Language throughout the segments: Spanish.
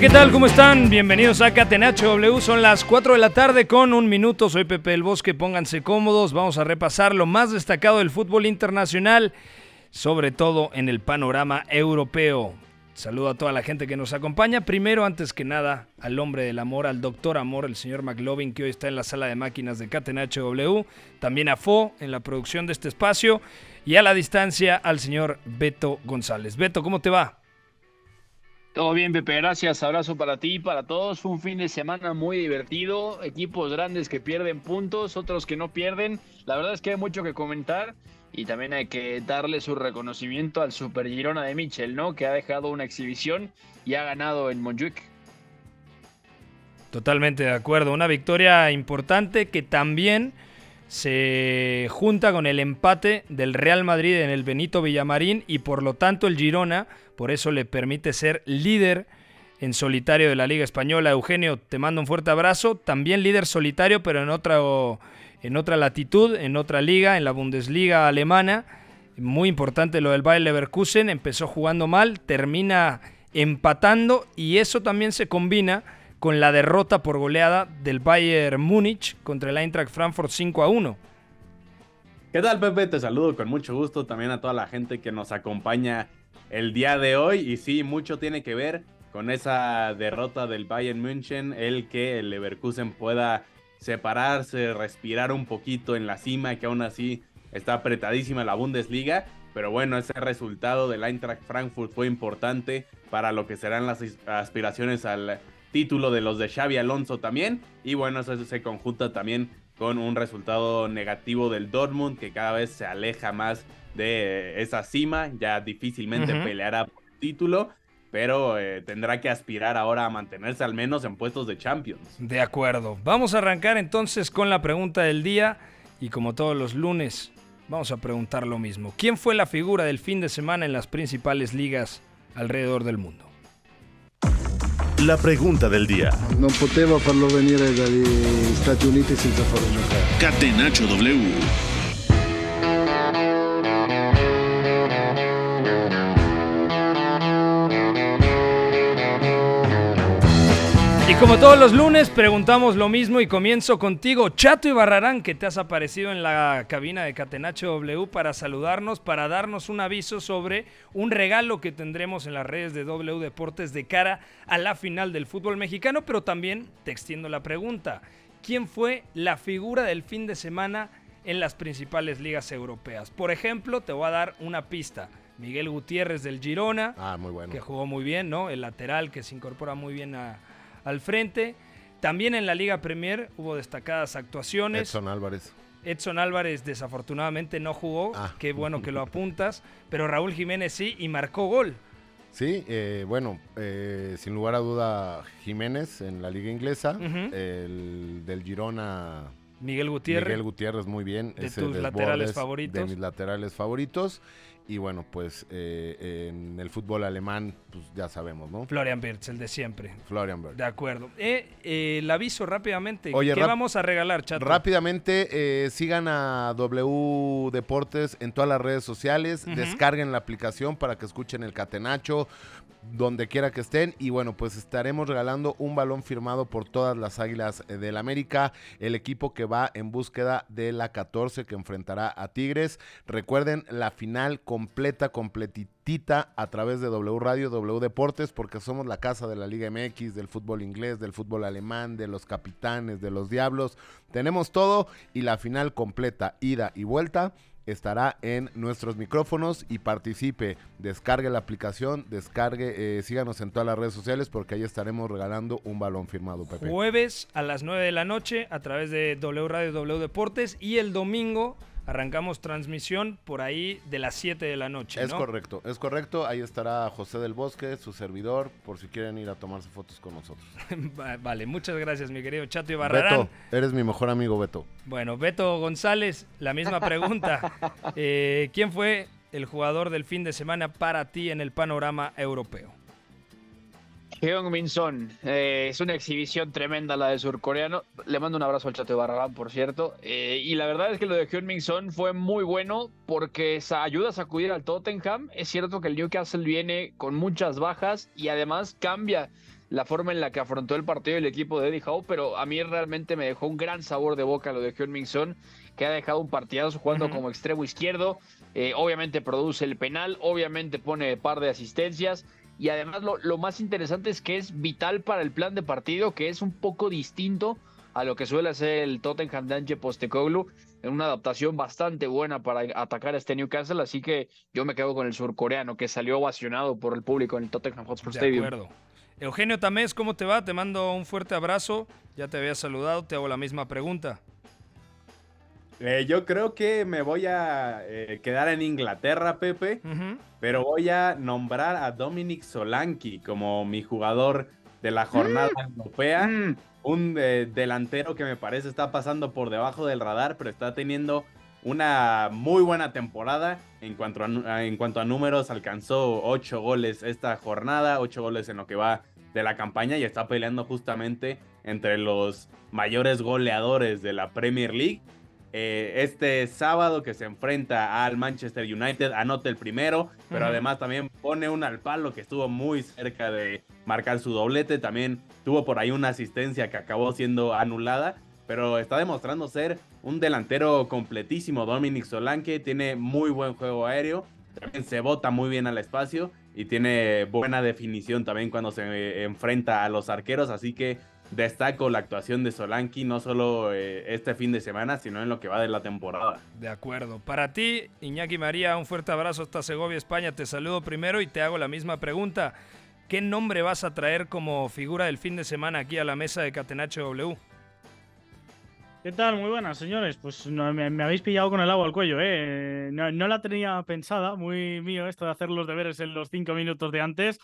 ¿Qué tal? ¿Cómo están? Bienvenidos a Catenacho W. Son las 4 de la tarde con un minuto. Soy Pepe el Bosque. Pónganse cómodos. Vamos a repasar lo más destacado del fútbol internacional, sobre todo en el panorama europeo. Saludo a toda la gente que nos acompaña. Primero, antes que nada, al hombre del amor, al doctor amor, el señor McLovin, que hoy está en la sala de máquinas de Catenacho W. También a Fo en la producción de este espacio. Y a la distancia, al señor Beto González. Beto, ¿cómo te va? Todo bien, Pepe, gracias. Abrazo para ti y para todos. Un fin de semana muy divertido. Equipos grandes que pierden puntos, otros que no pierden. La verdad es que hay mucho que comentar y también hay que darle su reconocimiento al Super Girona de Michel, ¿no? Que ha dejado una exhibición y ha ganado en Montjuic. Totalmente de acuerdo. Una victoria importante que también se junta con el empate del Real Madrid en el Benito Villamarín y por lo tanto el Girona, por eso le permite ser líder en solitario de la Liga Española. Eugenio, te mando un fuerte abrazo. También líder solitario, pero en otra, en otra latitud, en otra liga, en la Bundesliga alemana. Muy importante lo del Bayer Leverkusen. Empezó jugando mal, termina empatando y eso también se combina con la derrota por goleada del Bayern Múnich contra el Eintracht Frankfurt 5 a 1. ¿Qué tal, Pepe? Te saludo con mucho gusto también a toda la gente que nos acompaña el día de hoy. Y sí, mucho tiene que ver con esa derrota del Bayern München, el que el Leverkusen pueda separarse, respirar un poquito en la cima, que aún así está apretadísima la Bundesliga. Pero bueno, ese resultado del Eintracht Frankfurt fue importante para lo que serán las aspiraciones al título de los de Xavi Alonso también. Y bueno, eso se conjunta también con un resultado negativo del Dortmund que cada vez se aleja más de esa cima. Ya difícilmente peleará por el título, pero eh, tendrá que aspirar ahora a mantenerse al menos en puestos de Champions. De acuerdo. Vamos a arrancar entonces con la pregunta del día y como todos los lunes vamos a preguntar lo mismo. ¿Quién fue la figura del fin de semana en las principales ligas alrededor del mundo? La pregunta del día. Non potevo farlo venire dagli Stati Uniti senza farlo giocare. Catenacho W. como todos los lunes, preguntamos lo mismo y comienzo contigo, Chato y Barrarán, que te has aparecido en la cabina de Catenacho W para saludarnos, para darnos un aviso sobre un regalo que tendremos en las redes de W Deportes de cara a la final del fútbol mexicano, pero también te extiendo la pregunta, ¿quién fue la figura del fin de semana en las principales ligas europeas? Por ejemplo, te voy a dar una pista. Miguel Gutiérrez del Girona, Ah, muy bueno. que jugó muy bien, ¿no? El lateral que se incorpora muy bien a- al frente. También en la Liga Premier hubo destacadas actuaciones. Edson Álvarez. Edson Álvarez desafortunadamente no jugó, Ah. qué bueno que lo apuntas, pero Raúl Jiménez sí y marcó gol. Sí, eh, bueno, eh, sin lugar a duda Jiménez en la liga inglesa, Ujú. el del Girona Miguel Gutiérrez. Miguel Gutiérrez muy bien, De tus laterales favoritos. de mis laterales favoritos Y bueno, pues eh, en el fútbol alemán, pues ya sabemos, ¿no? Florian Wirtz, el de siempre. Florian Wirtz. De acuerdo. Eh, eh, el aviso rápidamente. Oye, ¿Qué vamos a regalar, chato? Rápidamente, eh, sigan a W Deportes en todas las redes sociales, descarguen la aplicación para que escuchen el catenacho, donde quiera que estén. Y bueno, pues estaremos regalando un balón firmado por todas las Águilas del América, el equipo que va en búsqueda de la 14 que enfrentará a Tigres. Recuerden la final completa, completitita a través de W Radio, W Deportes, porque somos la casa de la Liga MX, del fútbol inglés, del fútbol alemán, de los capitanes, de los diablos. Tenemos todo y la final completa, ida y vuelta, estará en nuestros micrófonos y participe. Descargue la aplicación, descargue, eh, síganos en todas las redes sociales porque ahí estaremos regalando un balón firmado, Pepe. Jueves a las 9 de la noche a través de W Radio W Deportes y el domingo arrancamos transmisión por ahí de las 7 de la noche. Es ¿no? correcto, es correcto. Ahí estará José del Bosque, su servidor, por si quieren ir a tomarse fotos con nosotros. Va- vale, muchas gracias, mi querido Chato Ibarrarán. Beto, eres mi mejor amigo, Beto. Bueno, Beto González, la misma pregunta. Eh, ¿Quién fue el jugador del fin de semana para ti en el panorama europeo? Heung-Min Son, eh, es una exhibición tremenda la del surcoreano. Le mando un abrazo al Chato de Barragán, por cierto. Eh, y la verdad es que lo de Heung-Min Son fue muy bueno porque ayuda a sacudir al Tottenham. Es cierto que el Newcastle viene con muchas bajas y además cambia la forma en la que afrontó el partido el equipo de Eddie Howe, pero a mí realmente me dejó un gran sabor de boca lo de Heung-Min Son, que ha dejado un partidazo jugando como extremo izquierdo. Eh, obviamente produce el penal, obviamente pone par de asistencias. Y además lo, lo más interesante es que es vital para el plan de partido, que es un poco distinto a lo que suele hacer el Tottenham de Ange Postecoglou, en una adaptación bastante buena para atacar a este Newcastle, así que yo me quedo con el surcoreano, que salió ovacionado por el público en el Tottenham Hotspur De Stadium. acuerdo. Eugenio Tamés, ¿cómo te va? Te mando un fuerte abrazo. Ya te había saludado, te hago la misma pregunta. Eh, yo creo que me voy a eh, quedar en Inglaterra, Pepe, pero voy a nombrar a Dominic Solanki como mi jugador de la jornada europea. Mm, Un eh, delantero que me parece está pasando por debajo del radar, pero está teniendo una muy buena temporada. En cuanto a, nu- a- en cuanto a números, alcanzó 8 goles esta jornada, 8 goles en lo que va de la campaña y está peleando justamente entre los mayores goleadores de la Premier League. Eh, este sábado que se enfrenta al Manchester United anota el primero, pero además también pone un al palo que estuvo muy cerca de marcar su doblete. También tuvo por ahí una asistencia que acabó siendo anulada, pero está demostrando ser un delantero completísimo. Dominic Solanke tiene muy buen juego aéreo, también se bota muy bien al espacio y tiene buena definición también cuando se eh, enfrenta a los arqueros, así que destaco la actuación de Solanki no solo eh, este fin de semana, sino en lo que va de la temporada. De acuerdo. Para ti, Iñaki María, un fuerte abrazo hasta Segovia, España. Te saludo primero y te hago la misma pregunta. ¿Qué nombre vas a traer como figura del fin de semana aquí a la mesa de Catenacho W? ¿Qué tal? Muy buenas, señores. Pues no, me, me habéis pillado con el agua al cuello, ¿eh? No, no la tenía pensada, muy mío esto de hacer los deberes en los cinco minutos de antes.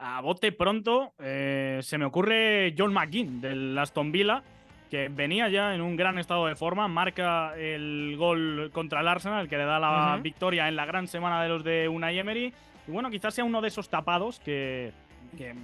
A bote pronto, eh, se me ocurre John McGinn del Aston Villa, que venía ya en un gran estado de forma, marca el gol contra el Arsenal, que le da la victoria en la gran semana de los de Unai Emery. Y bueno, quizás sea uno de esos tapados que, que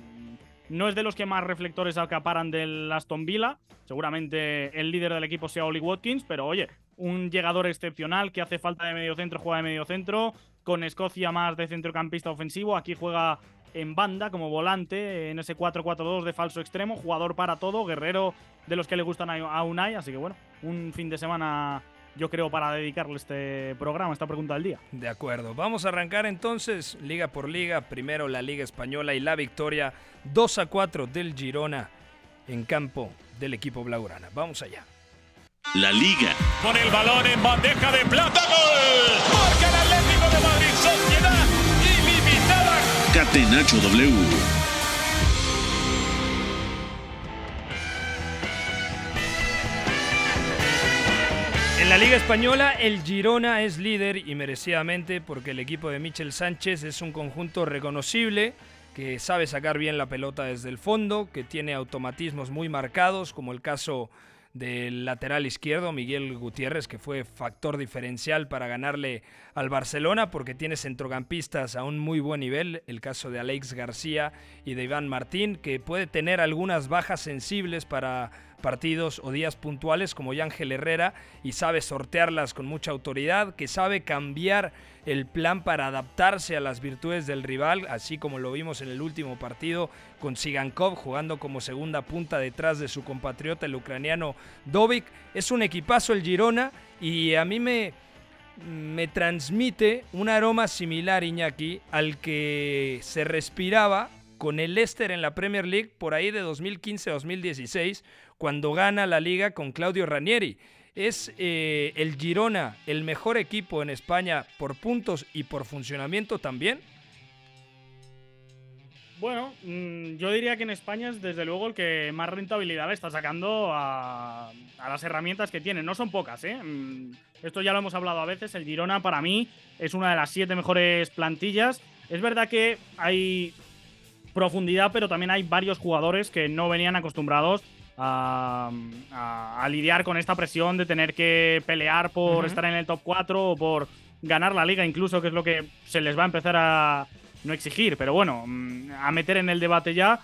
no es de los que más reflectores acaparan del Aston Villa. Seguramente el líder del equipo sea Oli Watkins, pero oye, un llegador excepcional que hace falta de medio centro, juega de medio centro, con Escocia más de centrocampista ofensivo. Aquí juega en banda como volante en ese 4-4-2 de falso extremo, jugador para todo, guerrero de los que le gustan a Unai, así que bueno, un fin de semana yo creo para dedicarle este programa, esta pregunta del día. De acuerdo. Vamos a arrancar entonces liga por liga. Primero la Liga Española y la victoria 2 a 4 del Girona en campo del equipo Blaugrana. Vamos allá. La Liga. Con el balón en bandeja de plata. ¡Gol! Marca el Atlético de Madrid. Sociedad En la Liga Española, el Girona es líder y merecidamente porque el equipo de Michel Sánchez es un conjunto reconocible que sabe sacar bien la pelota desde el fondo, que tiene automatismos muy marcados, como el caso del lateral izquierdo, Miguel Gutiérrez, que fue factor diferencial para ganarle al Barcelona, porque tiene centrocampistas a un muy buen nivel, el caso de Alex García y de Iván Martín, que puede tener algunas bajas sensibles para partidos o días puntuales como Ángel Herrera y sabe sortearlas con mucha autoridad, que sabe cambiar el plan para adaptarse a las virtudes del rival, así como lo vimos en el último partido con Sigankov jugando como segunda punta detrás de su compatriota el ucraniano Dovik. Es un equipazo el Girona y a mí me, me transmite un aroma similar, Iñaki, al que se respiraba con el Leicester en la Premier League por ahí de 2015-2016, cuando gana la liga con Claudio Ranieri. ¿Es eh, el Girona el mejor equipo en España por puntos y por funcionamiento también? Bueno, mm, yo diría que en España es desde luego el que más rentabilidad está sacando a, las herramientas que tiene. No son pocas, ¿eh? Mm, esto ya lo hemos hablado a veces. El Girona para mí es una de las siete mejores plantillas. Es verdad que hay profundidad, pero también hay varios jugadores que no venían acostumbrados a, lidiar con esta presión de tener que pelear por estar en el top 4 o por ganar la liga, incluso, que es lo que se les va a empezar a no exigir, pero bueno, mm, a meter en el debate ya.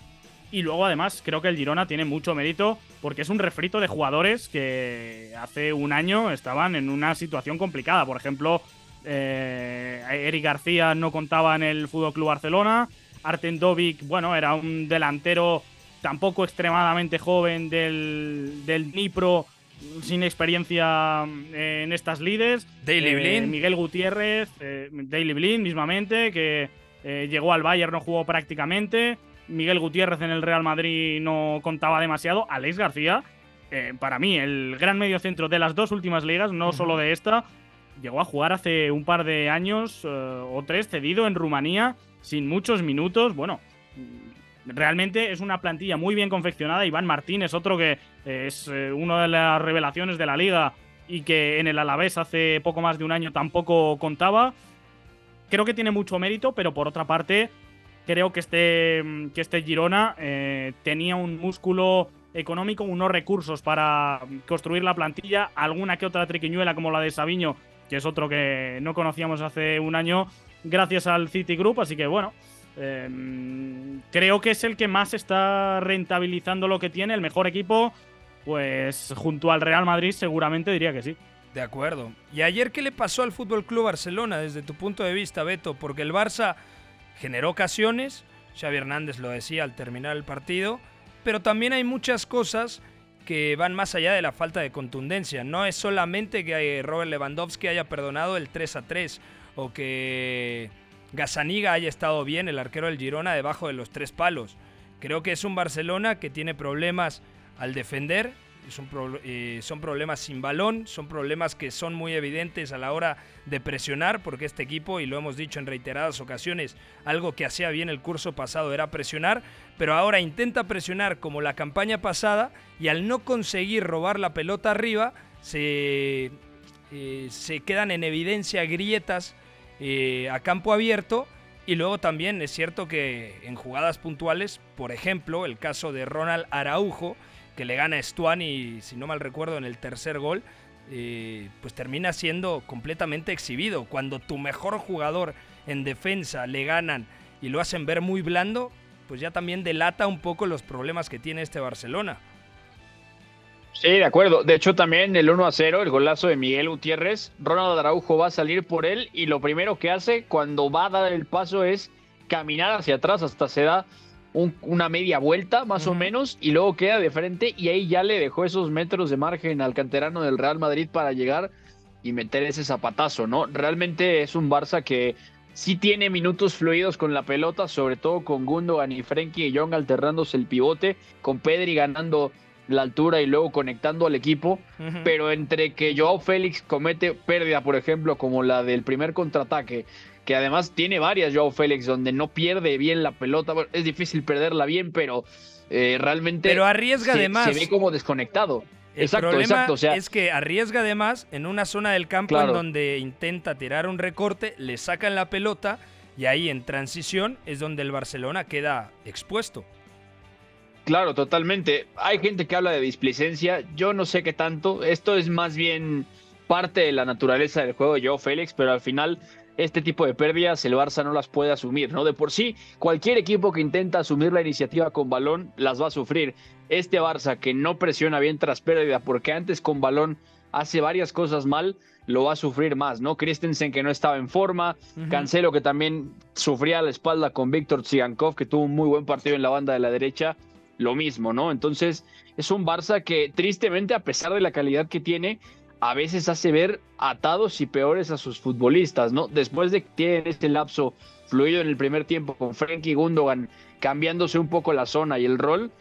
Y luego, además, creo que el Girona tiene mucho mérito porque es un refrito de jugadores que hace un año estaban en una situación complicada. Por ejemplo, eh, Eric García no contaba en el Fútbol Club Barcelona. Arten Dovic, bueno, era un delantero tampoco extremadamente joven del, del Dnipro, sin experiencia eh, en estas líderes. Daily eh, Blind. Miguel Gutiérrez, eh, Daily Blind mismamente, que llegó al Bayern, no jugó prácticamente. Miguel Gutiérrez en el Real Madrid no contaba demasiado. Alex García, para mí, el gran mediocentro de las dos últimas ligas, no solo de esta, llegó a jugar hace un par de años o tres, cedido en Rumanía, sin muchos minutos. Bueno, realmente es una plantilla muy bien confeccionada. Iván Martín es otro que es eh, una de las revelaciones de la liga y que en el Alavés hace poco más de un año tampoco contaba. Creo que tiene mucho mérito, pero por otra parte, creo que este, que este Girona eh, tenía un músculo económico, unos recursos para construir la plantilla, alguna que otra triquiñuela como la de Sabiño, que es otro que no conocíamos hace un año, gracias al City Group. Así que bueno, Em, creo que es el que más está rentabilizando lo que tiene, el mejor equipo, pues junto al Real Madrid seguramente diría que sí. De acuerdo. ¿Y ayer qué le pasó al Fútbol Club Barcelona desde tu punto de vista, Beto? Porque el Barça generó ocasiones, Xavi Hernández lo decía al terminar el partido, pero también hay muchas cosas que van más allá de la falta de contundencia. No es solamente que Robert Lewandowski haya perdonado el 3 a 3 o que Gazaniga haya estado bien, el arquero del Girona, debajo de los tres palos. Creo que es un Barcelona que tiene problemas al defender, son, eh, son, problemas sin balón, son problemas que son muy evidentes a la hora de presionar, porque este equipo, y lo hemos dicho en reiteradas ocasiones, algo que hacía bien el curso pasado era presionar, pero ahora intenta presionar como la campaña pasada y al no conseguir robar la pelota arriba, se, eh, se quedan en evidencia grietas eh, a campo abierto. Y luego también es cierto que en jugadas puntuales, por ejemplo, el caso de Ronald Araujo, que le gana a Stuani, si no mal recuerdo, en el tercer gol, eh, pues termina siendo completamente exhibido. Cuando tu mejor jugador en defensa le ganan y lo hacen ver muy blando, pues ya también delata un poco los problemas que tiene este Barcelona. Sí, de acuerdo. De hecho, también el 1 a 0, el golazo de Miguel Gutiérrez, Ronald Araujo va a salir por él y lo primero que hace cuando va a dar el paso es caminar hacia atrás hasta se da una media vuelta más o menos y luego queda de frente y ahí ya le dejó esos metros de margen al canterano del Real Madrid para llegar y meter ese zapatazo, ¿no? Realmente es un Barça que sí tiene minutos fluidos con la pelota, sobre todo con Gundogan y Frenkie y Young alternándose el pivote, con Pedri ganando la altura y luego conectando al equipo, pero entre que Joao Félix comete pérdida, por ejemplo, como la del primer contraataque, que además tiene varias Joao Félix donde no pierde bien la pelota, es difícil perderla bien, pero eh, realmente pero arriesga se, se ve como desconectado. El exacto, problema exacto. O sea, es que arriesga además en una zona del campo en donde intenta tirar un recorte, le sacan la pelota y ahí en transición es donde el Barcelona queda expuesto. Claro, totalmente. Hay gente que habla de displicencia, yo no sé qué tanto. Esto es más bien parte de la naturaleza del juego de Joe Félix, pero al final este tipo de pérdidas el Barça no las puede asumir, ¿no? De por sí, cualquier equipo que intenta asumir la iniciativa con balón las va a sufrir. Este Barça que no presiona bien tras pérdida, porque antes con balón hace varias cosas mal, lo va a sufrir más, ¿no? Christensen que no estaba en forma, Cancelo que también sufría la espalda con Víctor Tsigankov, que tuvo un muy buen partido en la banda de la derecha, lo mismo, ¿no? Entonces es un Barça que tristemente, a pesar de la calidad que tiene, a veces hace ver atados y peores a sus futbolistas, ¿no? Después de que tienen este lapso fluido en el primer tiempo con Frenkie Gundogan cambiándose un poco la zona y el rol,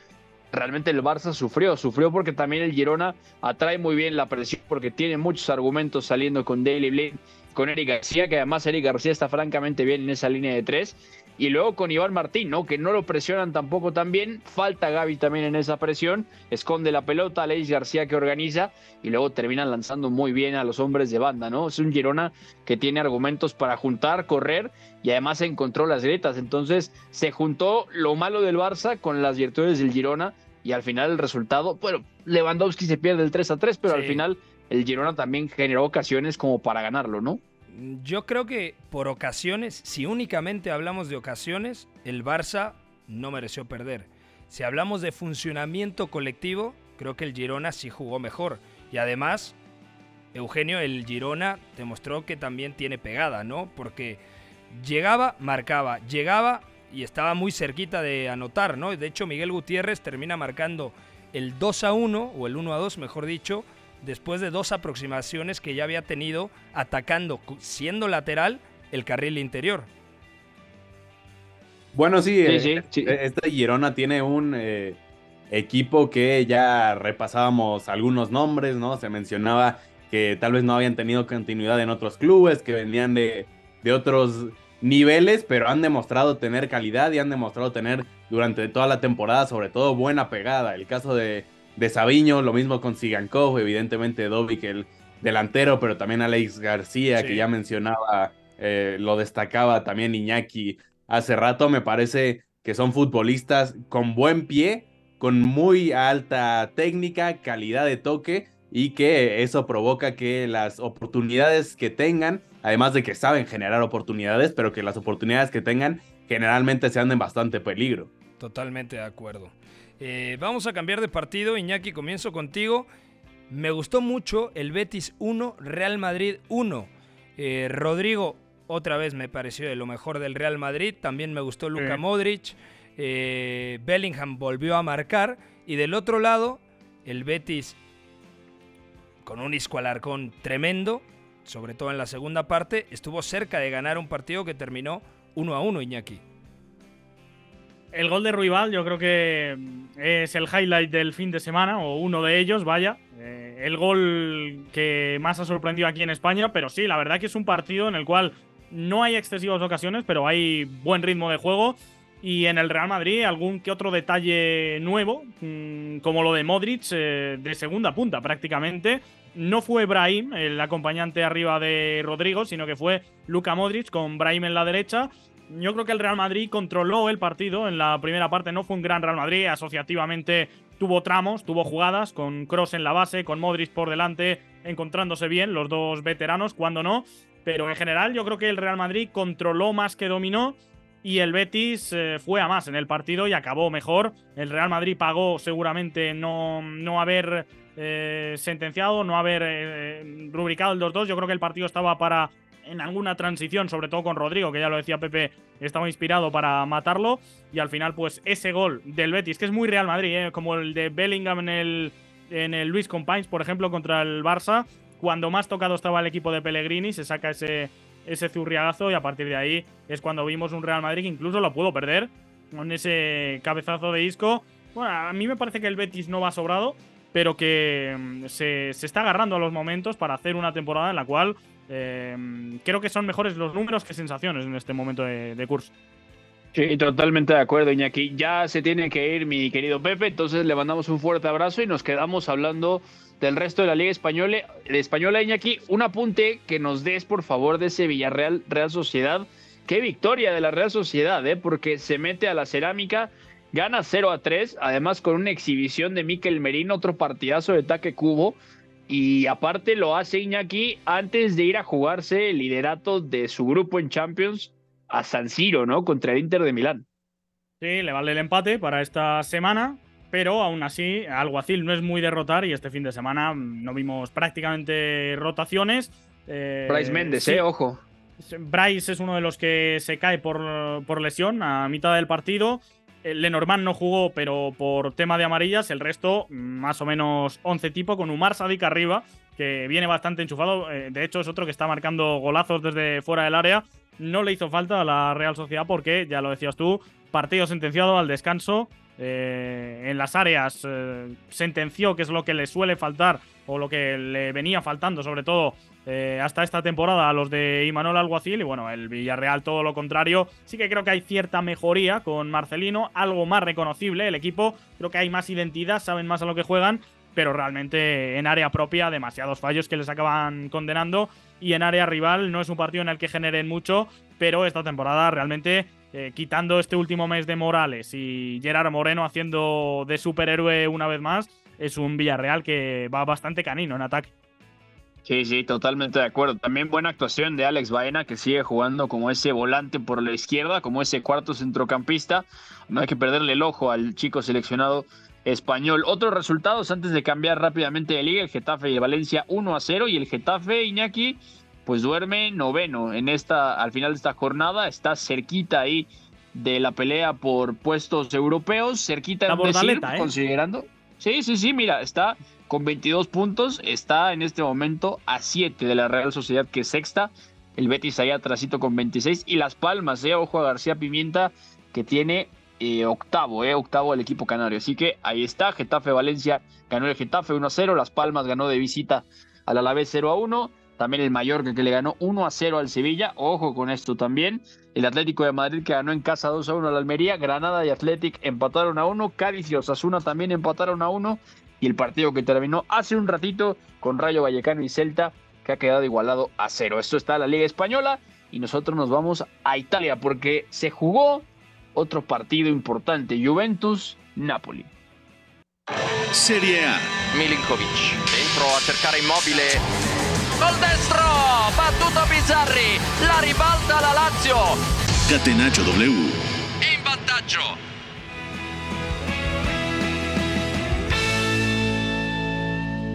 realmente el Barça sufrió, sufrió porque también el Girona atrae muy bien la presión porque tiene muchos argumentos saliendo con Daily Blind, con Eric García, que además Eric García está francamente bien en esa línea de tres y luego con Iván Martín, ¿no? Que no lo presionan tampoco tan bien. Falta Gaby también en esa presión. Esconde la pelota, Leis García que organiza. Y luego terminan lanzando muy bien a los hombres de banda, ¿no? Es un Girona que tiene argumentos para juntar, correr y además encontró las grietas. Entonces se juntó lo malo del Barça con las virtudes del Girona. Y al final el resultado, bueno, Lewandowski se pierde el 3 a 3, pero al final el Girona también generó ocasiones como para ganarlo, ¿no? Yo creo que por ocasiones, si únicamente hablamos de ocasiones, el Barça no mereció perder. Si hablamos de funcionamiento colectivo, creo que el Girona sí jugó mejor. Y además, Eugenio, el Girona demostró que también tiene pegada, ¿no? Porque llegaba, marcaba, llegaba y estaba muy cerquita de anotar, ¿no? De hecho, Miguel Gutiérrez termina marcando el 2 a 1, o el 1 a 2, mejor dicho, después de dos aproximaciones que ya había tenido atacando, siendo lateral, el carril interior. Bueno, sí, eh, eh, esta Girona tiene un eh, equipo que ya repasábamos algunos nombres, ¿no? Se mencionaba que tal vez no habían tenido continuidad en otros clubes, que venían de, de otros niveles, pero han demostrado tener calidad y han demostrado tener durante toda la temporada, sobre todo, buena pegada. El caso de de Sabiño, lo mismo con Sigankov, evidentemente Dovic el delantero, pero también Alex García, que ya mencionaba, eh, lo destacaba también Iñaki hace rato, me parece que son futbolistas con buen pie, con muy alta técnica, calidad de toque y que eso provoca que las oportunidades que tengan, además de que saben generar oportunidades, pero que las oportunidades que tengan generalmente sean de bastante peligro. Totalmente de acuerdo. Eh, vamos a cambiar de partido. Iñaki, comienzo contigo. Me gustó mucho el Betis 1, Real Madrid 1. Eh, Rodrigo, otra vez me pareció de lo mejor del Real Madrid. También me gustó Luka Modric. Eh, Bellingham volvió a marcar. Y del otro lado, el Betis con un Isco Alarcón tremendo, sobre todo en la segunda parte, estuvo cerca de ganar un partido que terminó 1 a 1, Iñaki. El gol de Ruibal yo creo que mm, es el highlight del fin de semana, o uno de ellos, vaya. Eh, el gol que más ha sorprendido aquí en España, pero sí, la verdad que es un partido en el cual no hay excesivas ocasiones, pero hay buen ritmo de juego. Y en el Real Madrid algún que otro detalle nuevo, mm, como lo de Modric, eh, de segunda punta prácticamente. No fue Brahim, el acompañante arriba de Rodrigo, sino que fue Luka Modric con Brahim en la derecha yo creo que el Real Madrid controló el partido. En la primera parte no fue un gran Real Madrid. Asociativamente tuvo tramos, tuvo jugadas con Cross en la base, con Modric por delante, encontrándose bien los dos veteranos, cuando no. Pero en general yo creo que el Real Madrid controló más que dominó. Y el Betis eh, fue a más en el partido y acabó mejor. El Real Madrid pagó seguramente no, no haber eh, sentenciado, no haber eh, rubricado el 2-2. Yo creo que el partido estaba para en alguna transición, sobre todo con Rodrigo, que ya lo decía Pepe, estaba inspirado para matarlo. Y al final, pues ese gol del Betis, que es muy Real Madrid, ¿eh? como el de Bellingham en el, en el Luis Companys, por ejemplo, contra el Barça. Cuando más tocado estaba el equipo de Pellegrini, se saca ese, ese zurriagazo y a partir de ahí es cuando vimos un Real Madrid que incluso lo pudo perder con ese cabezazo de Isco. Bueno, a mí me parece que el Betis no va sobrado, pero que mm, se, se, está agarrando a los momentos para hacer una temporada en la cual Em, creo que son mejores los números que sensaciones en este momento de, curso. Sí, totalmente de acuerdo, Iñaki. Ya se tiene que ir mi querido Pepe, entonces le mandamos un fuerte abrazo y nos quedamos hablando del resto de la Liga Española. Española, Iñaki, un apunte que nos des, por favor, de ese Villarreal Real Sociedad. Qué victoria de la Real Sociedad, ¿eh? porque se mete a la cerámica gana 0 a 3, además con una exhibición de Miquel Merino, otro partidazo de ataque cubo. Y aparte lo hace Iñaki antes de ir a jugarse el liderato de su grupo en Champions a San Siro, ¿no? Contra el Inter de Milán. Sí, le vale el empate para esta semana, pero aún así, Alguacil no es muy derrotar y este fin de semana no vimos prácticamente rotaciones. Eh, Bryce Méndez, eh, ojo. Bryce es uno de los que se cae por, por lesión a mitad del partido. Eh, Lenormand no jugó, pero por tema de amarillas, el resto, más o menos 11 tipo, con Umar Sadik arriba, que viene bastante enchufado. Eh, de hecho, es otro que está marcando golazos desde fuera del área. No le hizo falta a la Real Sociedad porque, ya lo decías tú, partido sentenciado al descanso. Eh, en las áreas sentenció que es lo que le suele faltar o lo que le venía faltando, sobre todo eh, hasta esta temporada a los de Imanol Alguacil. Y bueno, el Villarreal todo lo contrario. Sí que creo que hay cierta mejoría con Marcelino, algo más reconocible el equipo, creo que hay más identidad, saben más a lo que juegan, pero realmente en área propia demasiados fallos que les acaban condenando. Y en área rival no es un partido en el que generen mucho, pero esta temporada realmente eh, quitando este último mes de Morales y Gerard Moreno haciendo de superhéroe una vez más, es un Villarreal que va bastante canino en ataque. Sí, sí, totalmente de acuerdo. También buena actuación de Alex Baena, que sigue jugando como ese volante por la izquierda, como ese cuarto centrocampista. No hay que perderle el ojo al chico seleccionado español. Otros resultados antes de cambiar rápidamente de liga, el Getafe y el Valencia 1 a 0 y el Getafe Iñaki pues duerme noveno en esta al final de esta jornada, está cerquita ahí de la pelea por puestos europeos, cerquita de decir, ¿eh? considerando. Sí, sí, sí, mira, está con 22 puntos, está en este momento a 7 de la Real Sociedad, que es sexta. El Betis ahí atrásito con 26. Y Las Palmas, eh, ojo a García Pimienta, que tiene eh, octavo, eh, octavo el equipo canario. Así que ahí está, Getafe Valencia ganó el Getafe 1 a 0, Las Palmas ganó de visita al Alavés 0 a 1. También el Mallorca que le ganó 1 a 0 al Sevilla. Ojo con esto también. El Atlético de Madrid que ganó en casa 2 a 1 al Almería. Granada y Athletic empataron a 1. Cádiz y Osasuna también empataron a 1 y el partido que terminó hace un ratito con Rayo Vallecano y Celta, que ha quedado igualado a cero. Esto está en la Liga Española y nosotros nos vamos a Italia porque se jugó otro partido importante, Juventus-Napoli. Serie A. Milinkovic, dentro a cercare Immobile. Gol destro, battuto Bizzarri, la ribalta la Lazio. Catenaccio W. In vantaggio.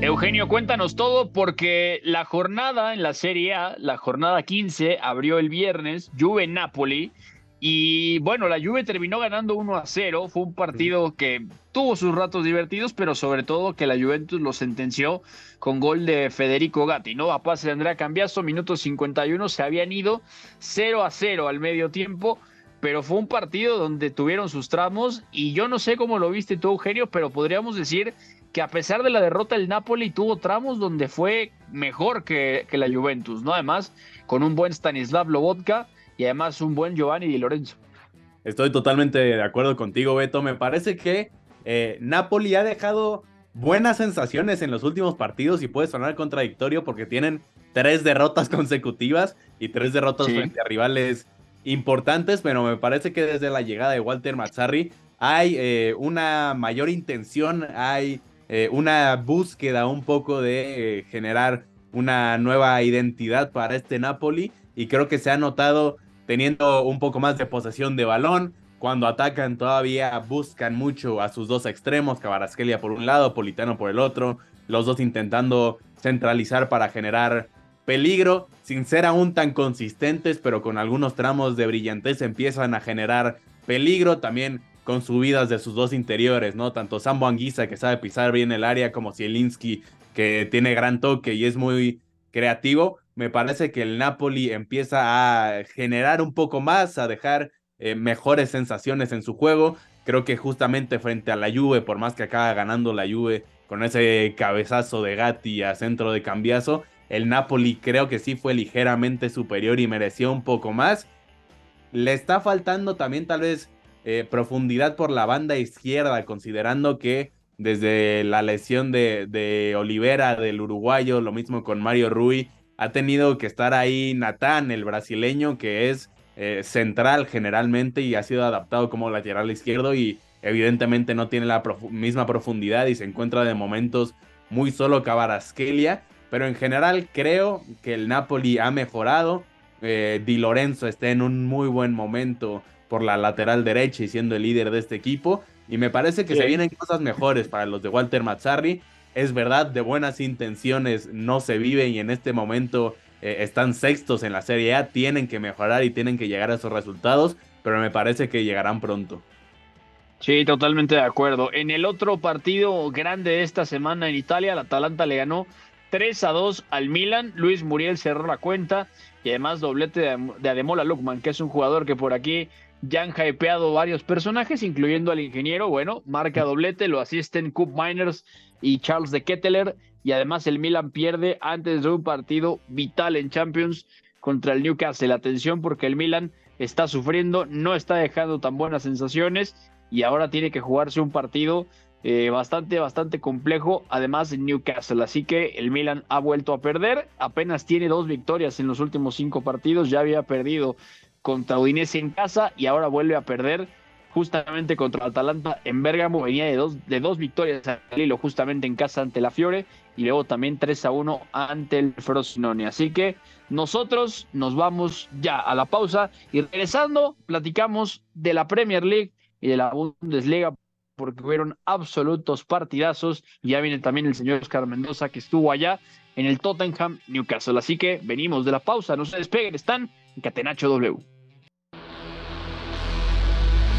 Eugenio, cuéntanos todo porque la jornada en la Serie A, la jornada 15, abrió el viernes, Juve Napoli. Y bueno, la Juve terminó ganando 1 a 0. Fue un partido que tuvo sus ratos divertidos, pero sobre todo que la Juventus lo sentenció con gol de Federico Gatti, ¿no? A pase de Andrea Cambiaso, minuto 51, se habían ido 0 a 0 al medio tiempo. Pero fue un partido donde tuvieron sus tramos y yo no sé cómo lo viste tú, Eugenio, pero podríamos decir que a pesar de la derrota el Napoli tuvo tramos donde fue mejor que, que la Juventus, ¿no? Además, con un buen Stanislav Lobotka y además un buen Giovanni Di Lorenzo. Estoy totalmente de acuerdo contigo, Beto. Me parece que eh, Napoli ha dejado buenas sensaciones en los últimos partidos y puede sonar contradictorio porque tienen tres derrotas consecutivas y tres derrotas frente a rivales importantes, pero me parece que desde la llegada de Walter Mazzarri hay eh, una mayor intención, hay eh, una búsqueda un poco de eh, generar una nueva identidad para este Napoli y creo que se ha notado teniendo un poco más de posesión de balón. Cuando atacan todavía buscan mucho a sus dos extremos, Cabarasquelia por un lado, Politano por el otro, los dos intentando centralizar para generar peligro, sin ser aún tan consistentes, pero con algunos tramos de brillantez empiezan a generar peligro. También con subidas de sus dos interiores, ¿no? Tanto Sambo Anguisa, que sabe pisar bien el área, como Zielinski, que tiene gran toque y es muy creativo. Me parece que el Napoli empieza a generar un poco más, a dejar eh, mejores sensaciones en su juego. Creo que justamente frente a la Juve, por más que acaba ganando la Juve con ese cabezazo de Gatti a centro de cambiazo, el Napoli creo que sí fue ligeramente superior y mereció un poco más. Le está faltando también tal vez eh, profundidad por la banda izquierda, considerando que desde la lesión de, de, Olivera, del uruguayo, lo mismo con Mario Rui, ha tenido que estar ahí Natán, el brasileño, que es eh, central generalmente y ha sido adaptado como lateral izquierdo y evidentemente no tiene la misma profundidad y se encuentra de momentos muy solo Cabarasquelia, pero en general creo que el Napoli ha mejorado. Eh, Di Lorenzo está en un muy buen momento por la lateral derecha y siendo el líder de este equipo. Y me parece que se vienen cosas mejores para los de Walter Mazzarri. Es verdad, de buenas intenciones no se vive y en este momento eh, están sextos en la Serie A, tienen que mejorar y tienen que llegar a esos resultados, pero me parece que llegarán pronto. Sí, totalmente de acuerdo. En el otro partido grande de esta semana en Italia, el Atalanta le ganó 3 a 2 al Milan. Luis Muriel cerró la cuenta y además doblete de, Ademola Lukman, que es un jugador que por aquí ya han hypeado varios personajes, incluyendo al ingeniero. Bueno, marca doblete, lo asisten Coop Miners y Charles de Ketteler. Y además el Milan pierde antes de un partido vital en Champions contra el Newcastle. Atención porque el Milan está sufriendo, no está dejando tan buenas sensaciones y ahora tiene que jugarse un partido eh, bastante, bastante complejo, además Newcastle. Así que el Milan ha vuelto a perder, apenas tiene dos victorias en los últimos cinco partidos, ya había perdido contra Udinese en casa y ahora vuelve a perder justamente contra Atalanta en Bérgamo, venía de dos, de dos victorias al hilo justamente en casa ante la Fiore y luego también 3 a 1 ante el Frosinone. Así que nosotros nos vamos ya a la pausa y regresando platicamos de la Premier League y de la Bundesliga porque fueron absolutos partidazos. Y ya viene también el señor Oscar Mendoza que estuvo allá en el Tottenham Newcastle. Así que venimos de la pausa, no se despeguen, están en Catenacho W.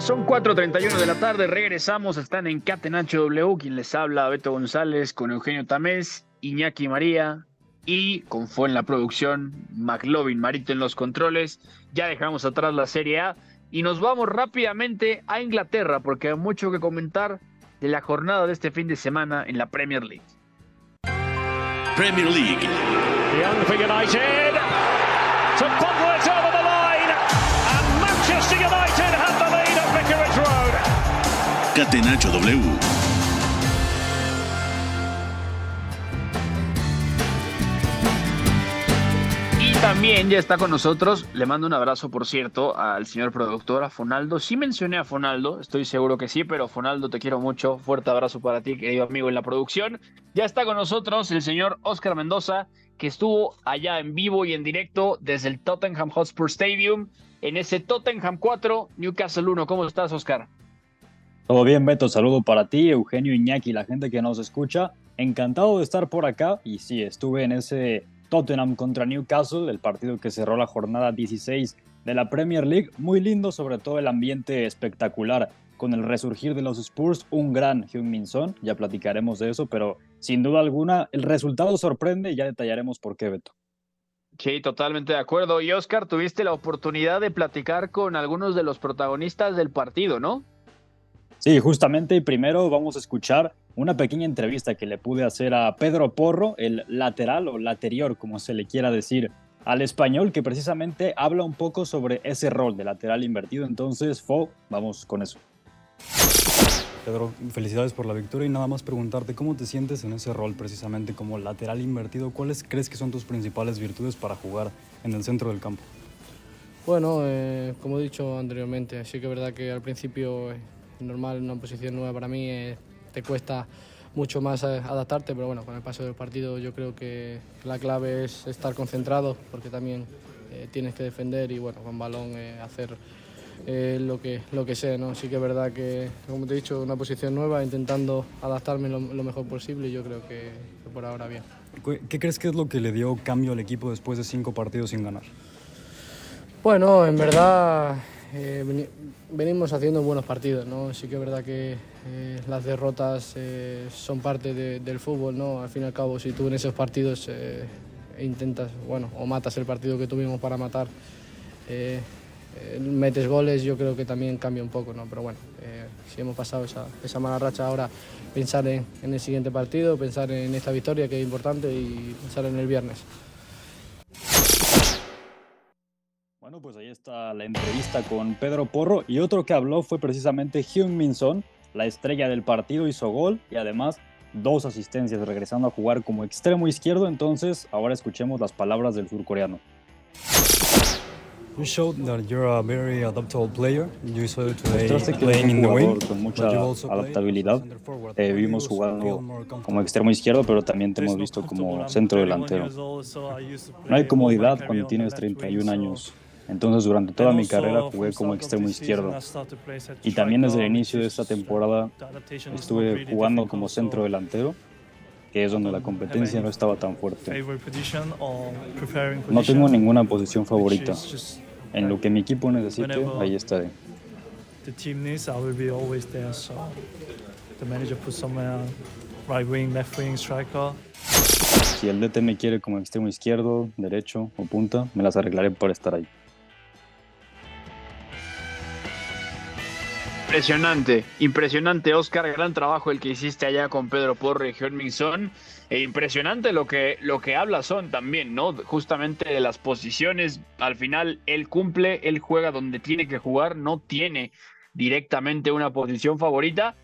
Son 4.31 de la tarde, regresamos, están en Catenacho W, quien les habla Beto González con Eugenio Tamés, Iñaki María y con Fue en la producción, McLovin Marito en los controles. Ya dejamos atrás la Serie A y nos vamos rápidamente a Inglaterra porque hay mucho que comentar de la jornada de este fin de semana en la Premier League. Premier League. Young for United. To W. también ya está con nosotros. Le mando un abrazo, por cierto, al señor productor, a Fonaldo. Sí mencioné a Fonaldo, estoy seguro que sí, pero Fonaldo, te quiero mucho. Fuerte abrazo para ti, querido amigo en la producción. Ya está con nosotros el señor Oscar Mendoza, que estuvo allá en vivo y en directo desde el Tottenham Hotspur Stadium, en ese Tottenham 4, Newcastle 1. ¿Cómo estás, Oscar? Todo bien, Beto. Saludo para ti, Eugenio Iñaki, la gente que nos escucha. Encantado de estar por acá. Y sí, estuve en ese Tottenham contra Newcastle, el partido que cerró la jornada 16 de la Premier League. Muy lindo, sobre todo el ambiente espectacular con el resurgir de los Spurs, un gran Heung-Min Son, ya platicaremos de eso, pero sin duda alguna el resultado sorprende y ya detallaremos por qué, Beto. Sí, totalmente de acuerdo. Y Oscar, tuviste la oportunidad de platicar con algunos de los protagonistas del partido, ¿no? Sí, justamente, y primero vamos a escuchar una pequeña entrevista que le pude hacer a Pedro Porro, el lateral o laterior, como se le quiera decir al español, que precisamente habla un poco sobre ese rol de lateral invertido. Entonces, Fo, vamos con eso. Pedro, felicidades por la victoria y nada más preguntarte cómo te sientes en ese rol precisamente como lateral invertido. ¿Cuáles crees que son tus principales virtudes para jugar en el centro del campo? Bueno, eh, como he dicho anteriormente, sí que es verdad que al principio es normal una posición nueva para mí. Eh, te cuesta mucho más eh, adaptarte, pero bueno, con el paso del partido yo creo que la clave es estar concentrado, porque también eh, tienes que defender y bueno, con balón eh, hacer lo, que, lo que sé, ¿no? Sí que es verdad que, como te he dicho, una posición nueva, intentando adaptarme lo, mejor posible y yo creo que, que por ahora bien. ¿Qué crees que es lo que le dio cambio al equipo después de cinco partidos sin ganar? Bueno, en verdad eh, venimos haciendo buenos partidos, ¿no? Sí que es verdad que eh, las derrotas eh, son parte del fútbol, ¿no? Al fin y al cabo, si tú en esos partidos intentas, bueno, o matas el partido que tuvimos para matar, metes goles, yo creo que también cambia un poco, ¿no? Pero bueno, si hemos pasado esa, mala racha ahora, pensar en, en el siguiente partido, pensar en esta victoria que es importante y pensar en el viernes. Bueno, pues ahí está la entrevista con Pedro Porro y otro que habló fue precisamente Hyun Min Son, la estrella del partido, hizo gol y además dos asistencias regresando a jugar como extremo izquierdo, entonces ahora escuchemos las palabras del surcoreano. You showed that you're a very adaptable player. You saw today Mostraste que eres un in the wing, jugador con mucha adaptabilidad. Te vimos jugando como extremo izquierdo, pero también te hemos visto como centro delantero. No hay comodidad cuando tienes 31 años. Entonces durante toda mi carrera jugué como extremo izquierdo. Y también desde el inicio de esta temporada estuve jugando como centro delantero, que es donde la competencia no estaba tan fuerte. No tengo ninguna posición favorita. En lo que mi equipo necesite, ahí estaré. Si el DT me quiere como extremo izquierdo, derecho o punta, me las arreglaré para estar ahí. Impresionante, impresionante Oscar, gran trabajo el que hiciste allá con Pedro Porro y Heung-Min Son. E impresionante lo que, lo que habla Son también, ¿no? Justamente de las posiciones, al final él cumple, él juega donde tiene que jugar, no tiene directamente una posición favorita.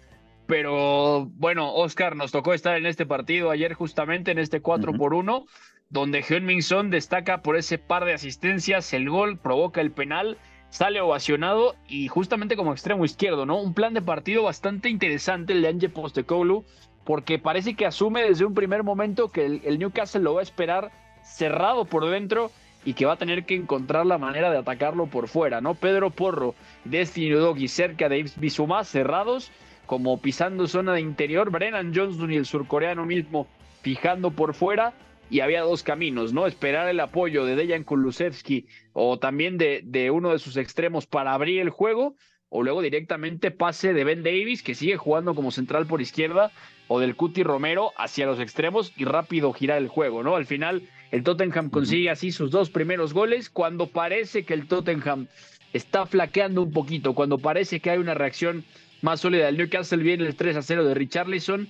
Pero bueno, Oscar, nos tocó estar en este partido ayer justamente en este 4 por 1 donde Heung-Min Son destaca por ese par de asistencias, el gol, provoca el penal sale ovacionado y justamente como extremo izquierdo, ¿no? Un plan de partido bastante interesante el de Ange Postecoglou, porque parece que asume desde un primer momento que el, Newcastle lo va a esperar cerrado por dentro y que va a tener que encontrar la manera de atacarlo por fuera, ¿no? Pedro Porro, Destiny Doggy cerca de Bisumá cerrados, como pisando zona de interior, Brennan Johnson y el surcoreano mismo fijando por fuera y había dos caminos, ¿no? Esperar el apoyo de Dejan Kulusevski o también de, de, uno de sus extremos para abrir el juego, o luego directamente pase de Ben Davis, que sigue jugando como central por izquierda, o del Cuti Romero hacia los extremos y rápido girar el juego, ¿no? Al final, el Tottenham consigue así sus dos primeros goles, cuando parece que el Tottenham está flaqueando un poquito, cuando parece que hay una reacción más sólida del Newcastle, viene el 3 a 0 de Richarlison,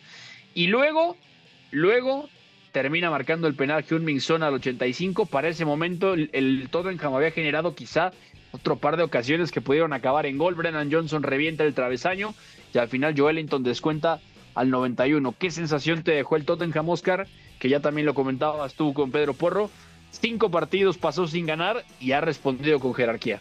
y luego, luego termina marcando el penal Hyun-Min Son al 85. Para ese momento el, Tottenham había generado quizá otro par de ocasiones que pudieron acabar en gol. Brennan Johnson revienta el travesaño y al final Joelinton descuenta al 91. ¿Qué sensación te dejó el Tottenham, Oscar? Que ya también lo comentabas tú con Pedro Porro. Cinco partidos pasó sin ganar y ha respondido con jerarquía.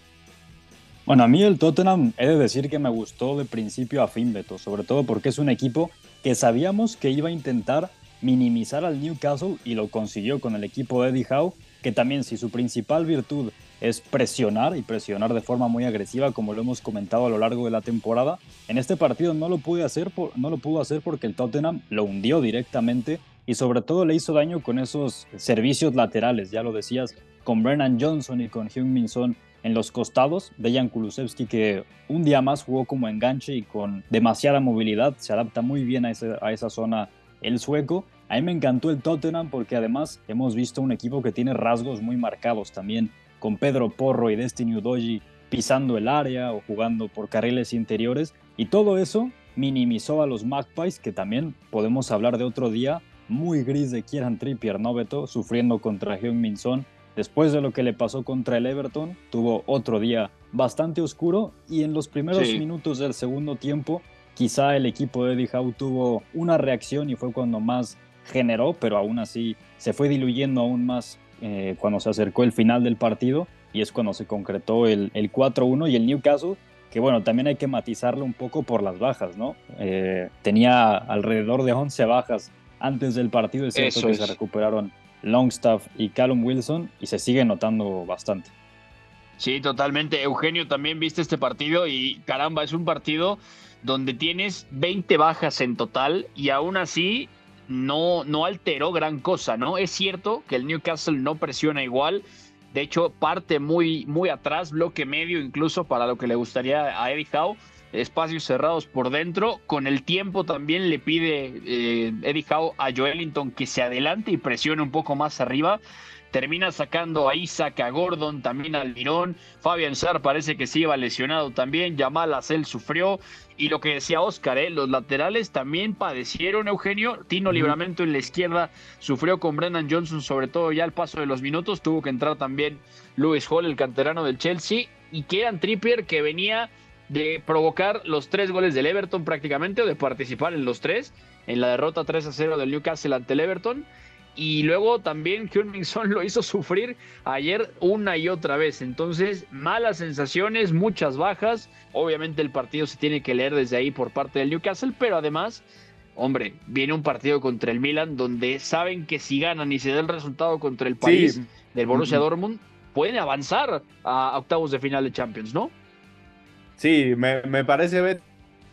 Bueno, a mí el Tottenham he de decir que me gustó de principio a fin, Beto, sobre todo porque es un equipo que sabíamos que iba a intentar minimizar al Newcastle y lo consiguió con el equipo de Eddie Howe, que también si su principal virtud es presionar y presionar de forma muy agresiva, como lo hemos comentado a lo largo de la temporada, en este partido no lo, pude hacer no lo pudo hacer porque el Tottenham lo hundió directamente y sobre todo le hizo daño con esos servicios laterales, ya lo decías, con Brennan Johnson y con Heung-Min Son en los costados, Dejan Kulusevski que un día más jugó como enganche y con demasiada movilidad, se adapta muy bien a esa zona el sueco. A mí me encantó el Tottenham porque además hemos visto un equipo que tiene rasgos muy marcados también, con Pedro Porro y Destiny Udoji pisando el área o jugando por carriles interiores, y todo eso minimizó a los Magpies, que también podemos hablar de otro día muy gris de Kieran Trippier, ¿no, Beto? Sufriendo contra Heung-Min Son. Después de lo que le pasó contra el Everton, tuvo otro día bastante oscuro y en los primeros sí. minutos del segundo tiempo quizá el equipo de Eddie Howe tuvo una reacción y fue cuando más generó, pero aún así se fue diluyendo aún más eh, cuando se acercó el final del partido y es cuando se concretó el, el 4-1 y el Newcastle, que bueno, también hay que matizarlo un poco por las bajas, ¿no? Eh, tenía alrededor de 11 bajas antes del partido, es cierto Eso que es. se recuperaron Longstaff y Callum Wilson y se sigue notando bastante. Sí, totalmente. Eugenio, también viste este partido y caramba, es un partido donde tienes 20 bajas en total y aún así no, no alteró gran cosa, ¿no? Es cierto que el Newcastle no presiona igual, de hecho parte muy, muy atrás, bloque medio incluso para lo que le gustaría a Eddie Howe, espacios cerrados por dentro, con el tiempo también le pide eh, Eddie Howe a Joelinton que se adelante y presione un poco más arriba, termina sacando a Isaac, a Gordon, también al Mirón. Fabian Sar parece que se iba lesionado también. Yamal Acel sufrió. Y lo que decía Oscar, ¿eh? los laterales también padecieron, Eugenio. Tino Libramento en la izquierda sufrió con Brennan Johnson, sobre todo ya al paso de los minutos. Tuvo que entrar también Lewis Hall, el canterano del Chelsea. Y Kieran Trippier, que venía de provocar los tres goles del Everton prácticamente, o de participar en los tres, en la derrota 3 a 0 del Newcastle ante el Everton. Y luego también heung Son lo hizo sufrir ayer una y otra vez. Entonces, malas sensaciones, muchas bajas. Obviamente el partido se tiene que leer desde ahí por parte del Newcastle, pero además, hombre, viene un partido contra el Milan donde saben que si ganan y se da el resultado contra el país del Borussia Dortmund, pueden avanzar a octavos de final de Champions, ¿no? Sí, me, me parece,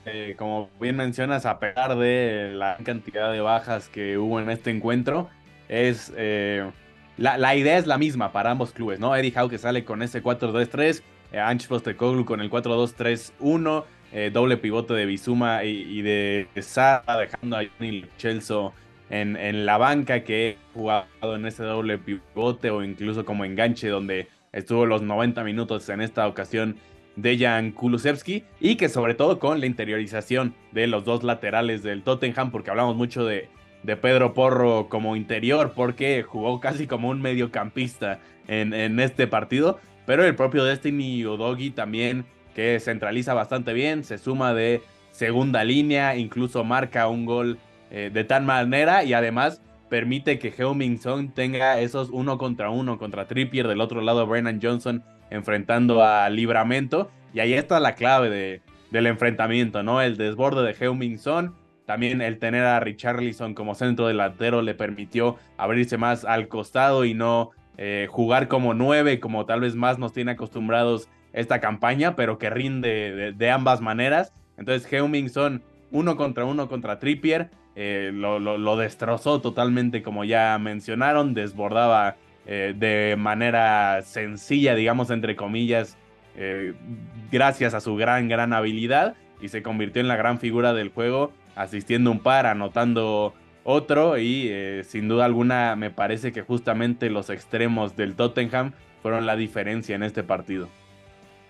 eh, como bien mencionas, a pesar de la cantidad de bajas que hubo en este encuentro, es eh, la, idea es la misma para ambos clubes, ¿no? Eddie Howe que sale con ese 4-2-3, eh, Ange Postecoglou con el 4-2-3-1, eh, doble pivote de Bizuma y, de Sara, dejando a Johnny Chelso en, en, la banca que ha jugado en ese doble pivote o incluso como enganche donde estuvo los 90 minutos en esta ocasión Dejan Kulusevski y que sobre todo con la interiorización de los dos laterales del Tottenham porque hablamos mucho de de Pedro Porro como interior porque jugó casi como un mediocampista en, en este partido. Pero el propio Destiny Udogi también que centraliza bastante bien, se suma de segunda línea, incluso marca un gol eh, de tal manera y además permite que Heung-Min Son tenga esos uno contra uno contra Trippier, del otro lado Brennan Johnson enfrentando a Libramento y ahí está la clave de, del enfrentamiento, ¿no? El desborde de Heung-Min Son, también el tener a Richarlison como centro delantero le permitió abrirse más al costado y no eh, jugar como nueve, como tal vez más nos tiene acostumbrados esta campaña, pero que rinde de, ambas maneras. Entonces, Heuming son uno contra uno contra Trippier. Eh, lo, destrozó totalmente, como ya mencionaron, desbordaba eh, de manera sencilla, digamos, entre comillas, gracias a su gran, gran habilidad y se convirtió en la gran figura del juego asistiendo un par, anotando otro y eh, sin duda alguna me parece que justamente los extremos del Tottenham fueron la diferencia en este partido.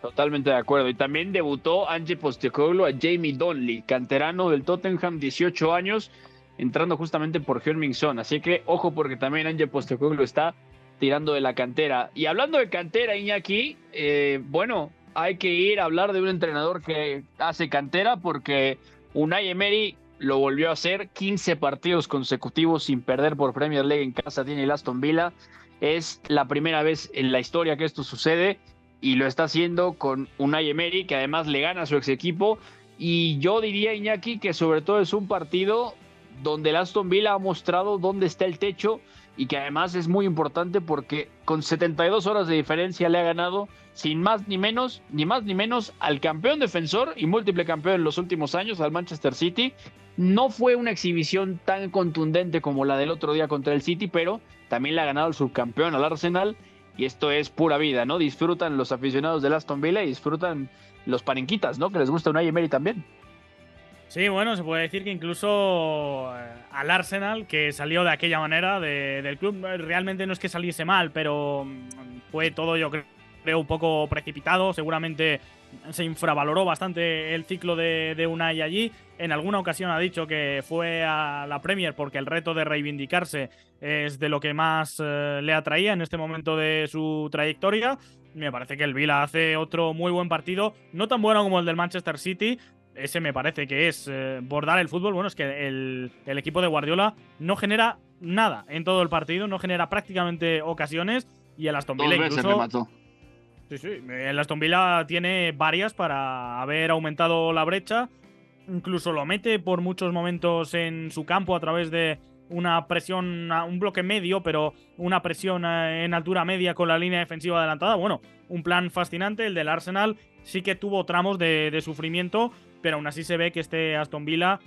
Totalmente de acuerdo. Y también debutó Ange Postecoglou a Jamie Donley, canterano del Tottenham, 18 años, entrando justamente por heung Son. Así que ojo porque también Ange Postecoglou está tirando de la cantera. Y hablando de cantera, Iñaki, eh, bueno, hay que ir a hablar de un entrenador que hace cantera porque Unai Emery lo volvió a hacer, 15 partidos consecutivos sin perder por Premier League en casa tiene el Aston Villa. Es la primera vez en la historia que esto sucede y lo está haciendo con Unai Emery, que además le gana a su ex equipo. Y yo diría, Iñaki, que sobre todo es un partido donde el Aston Villa ha mostrado dónde está el techo y que además es muy importante porque con 72 horas de diferencia le ha ganado sin más ni menos, ni más ni menos al campeón defensor y múltiple campeón en los últimos años, al Manchester City. No fue una exhibición tan contundente como la del otro día contra el City, pero también le ha ganado el subcampeón al Arsenal y esto es pura vida, ¿no? Disfrutan los aficionados del Aston Villa y disfrutan los panenquitas, ¿no? Que les gusta un Emery también. Sí, bueno, se puede decir que incluso eh, al Arsenal, que salió de aquella manera del club, realmente no es que saliese mal, pero mm, fue todo, yo creo, un poco precipitado. Seguramente se infravaloró bastante el ciclo de, de, Unai allí. En alguna ocasión ha dicho que fue a la Premier porque el reto de reivindicarse es de lo que más eh, le atraía en este momento de su trayectoria. Me parece que el Vila hace otro muy buen partido, no tan bueno como el del Manchester City, ese me parece que es eh, bordar el fútbol. Bueno, es que el, equipo de Guardiola no genera nada en todo el partido, no genera prácticamente ocasiones. Y el Aston Villa incluso. Sí, sí. El Aston Villa tiene varias para haber aumentado la brecha. Incluso lo mete por muchos momentos en su campo a través de una presión, un bloque medio, pero una presión eh, en altura media con la línea defensiva adelantada. Bueno, un plan fascinante. El del Arsenal sí que tuvo tramos de, de sufrimiento, pero aún así se ve que este Aston Villa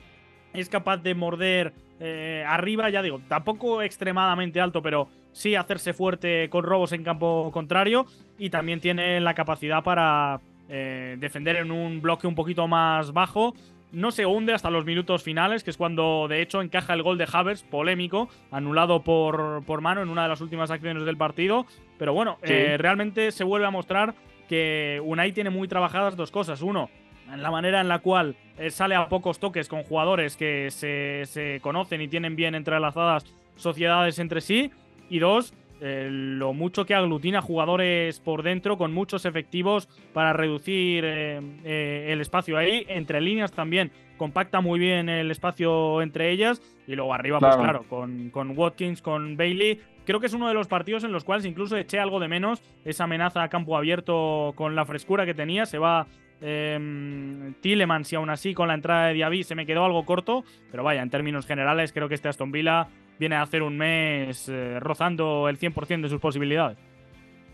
es capaz de morder eh, arriba, ya digo, tampoco extremadamente alto, pero sí hacerse fuerte con robos en campo contrario y también tiene la capacidad para eh, defender en un bloque un poquito más bajo no se hunde hasta los minutos finales, que es cuando de hecho encaja el gol de Havers, polémico, anulado por, por mano en una de las últimas acciones del partido. Pero bueno, eh, realmente se vuelve a mostrar que Unai tiene muy trabajadas dos cosas. Uno, en la manera en la cual eh, sale a pocos toques con jugadores que se, se conocen y tienen bien entrelazadas sociedades entre sí. Y dos, eh, lo mucho que aglutina jugadores por dentro con muchos efectivos para reducir eh, eh, el espacio ahí. Entre líneas también compacta muy bien el espacio entre ellas. Y luego arriba, pues claro, con, con Watkins, con Bailey. Creo que es uno de los partidos en los cuales incluso eché algo de menos esa amenaza a campo abierto con la frescura que tenía. Se va eh, Tillemans y aún así con la entrada de Diaby se me quedó algo corto, pero vaya, en términos generales creo que este Aston Villa viene a hacer un mes eh, rozando el 100% de sus posibilidades.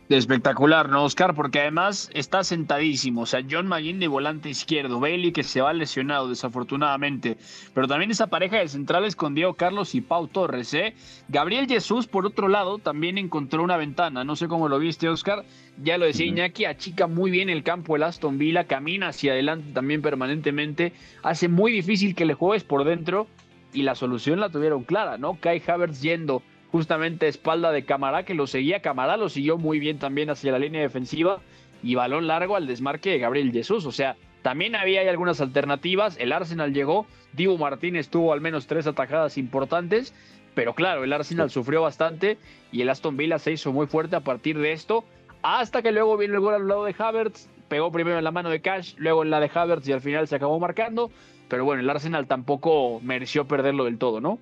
Espectacular, ¿no, Oscar? Porque además está sentadísimo. O sea, John McGinn de volante izquierdo, Bailey que se va lesionado desafortunadamente. Pero también esa pareja de centrales con Diego Carlos y Pau Torres, ¿eh? Gabriel Jesús, por otro lado, también encontró una ventana. No sé cómo lo viste, Oscar. Ya lo decía Iñaki, achica muy bien el campo el Aston Villa, camina hacia adelante también permanentemente. Hace muy difícil que le juegues por dentro y la solución la tuvieron clara, ¿no? Kai Havertz yendo justamente a espalda de Camará, que lo seguía. Camará lo siguió muy bien también hacia la línea defensiva y balón largo al desmarque de Gabriel Jesús. O sea, también había algunas alternativas. El Arsenal llegó, Dibu Martínez tuvo al menos tres atajadas importantes, pero claro, el Arsenal sufrió bastante y el Aston Villa se hizo muy fuerte a partir de esto. Hasta que luego viene el gol al lado de Havertz, pegó primero en la mano de Cash, luego en la de Havertz y al final se acabó marcando. Pero bueno, el Arsenal tampoco mereció perderlo del todo, ¿no?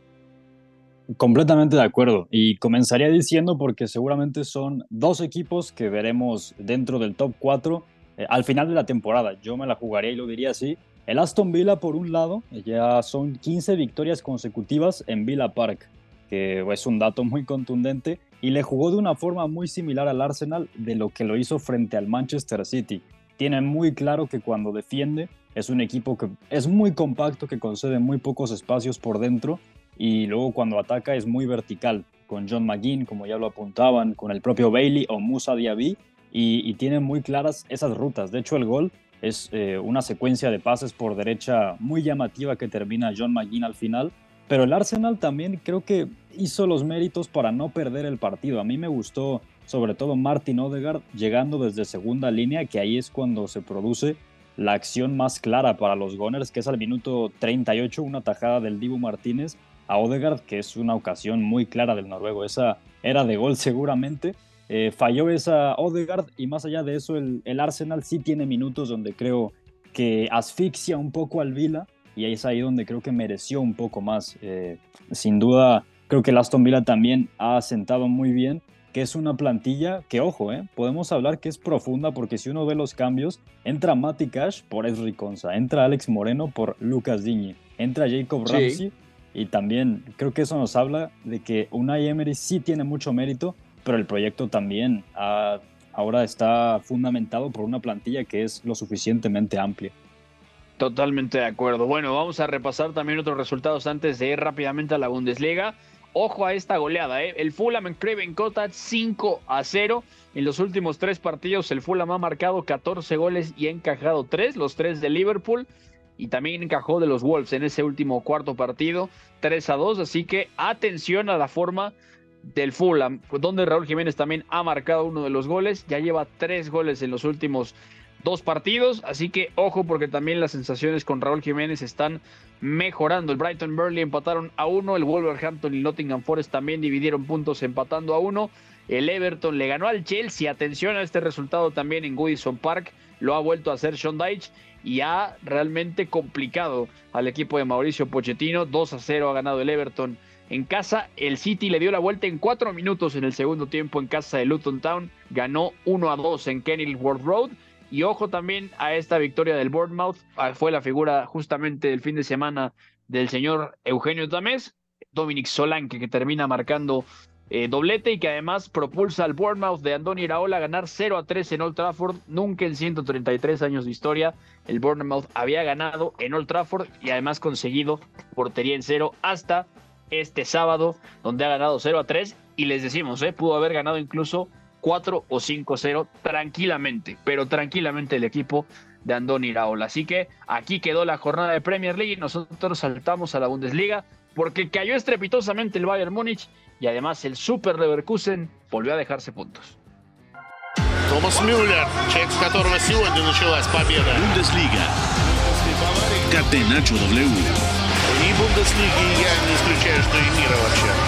Completamente de acuerdo. Y comenzaría diciendo porque seguramente son dos equipos que veremos dentro del top 4 eh, al final de la temporada. Yo me la jugaría y lo diría así. El Aston Villa, por un lado, ya son 15 victorias consecutivas en Villa Park, que es un dato muy contundente, y le jugó de una forma muy similar al Arsenal de lo que lo hizo frente al Manchester City. Tiene muy claro que cuando defiende es un equipo que es muy compacto, que concede muy pocos espacios por dentro y luego cuando ataca es muy vertical, con John McGinn, como ya lo apuntaban, con el propio Bailey o Musa Diaby, y, y tiene muy claras esas rutas. De hecho, el gol es eh, una secuencia de pases por derecha muy llamativa que termina John McGinn al final, pero el Arsenal también creo que hizo los méritos para no perder el partido. A mí me gustó sobre todo Martin Odegaard llegando desde segunda línea, que ahí es cuando se produce la acción más clara para los Gunners, que es al minuto 38, una tajada del Dibu Martínez a Odegaard, que es una ocasión muy clara del noruego. Esa era de gol seguramente. Eh, falló esa Odegaard y más allá de eso, el, Arsenal sí tiene minutos donde creo que asfixia un poco al Vila y ahí es ahí donde creo que mereció un poco más. Eh, sin duda, creo que el Aston Villa también ha asentado muy bien que es una plantilla que, ojo, eh, podemos hablar que es profunda porque si uno ve los cambios, entra Mati Cash por Esri Conza, entra Alex Moreno por Lucas Diñi, entra Jacob Ramsey y también creo que eso nos habla de que Unai Emery sí tiene mucho mérito, pero el proyecto también ahora está fundamentado por una plantilla que es lo suficientemente amplia. Totalmente de acuerdo. Bueno, vamos a repasar también otros resultados antes de ir rápidamente a la Bundesliga. Ojo a esta goleada, ¿eh? El Fulham en Craven Cottage 5 a 0. En los últimos tres partidos, el Fulham ha marcado 14 goles y ha encajado 3, los 3 de Liverpool. Y también encajó de los Wolves en ese último cuarto partido, 3 a 2. Así que atención a la forma del Fulham, donde Raúl Jiménez también ha marcado uno de los goles. Ya lleva 3 goles en los últimos dos partidos, así que ojo porque también las sensaciones con Raúl Jiménez están mejorando. El Brighton Burnley empataron a uno, el Wolverhampton y Nottingham Forest también dividieron puntos empatando a uno. El Everton le ganó al Chelsea. Atención a este resultado también en Goodison Park. Lo ha vuelto a hacer Sean Dyche y ha realmente complicado al equipo de Mauricio Pochettino. 2 a 0 ha ganado el Everton en casa. El City le dio la vuelta en cuatro minutos en el segundo tiempo en casa de Luton Town. Ganó 1 a 2 en Kenilworth Road. Y ojo también a esta victoria del Bournemouth. Ah, fue la figura justamente del fin de semana del señor Eugenio Tamés. Dominic Solanke que termina marcando eh, doblete y que además propulsa al Bournemouth de Andoni Iraola a ganar 0 a 3 en Old Trafford. Nunca en 133 años de historia el Bournemouth había ganado en Old Trafford y además conseguido portería en cero hasta este sábado donde ha ganado 0 a 3 y les decimos, eh, pudo haber ganado incluso 4 o 5-0 tranquilamente, pero tranquilamente el equipo de Andoni Iraola. Así que aquí quedó la jornada de Premier League y nosotros saltamos a la Bundesliga porque cayó estrepitosamente el Bayern Múnich y además el Super Leverkusen volvió a dejarse puntos. Томас Мюллер, человек, с которого сегодня началась победа. Бундеслига. Catenacho W. И Бундеслиги я не исключаю, что и мира вообще.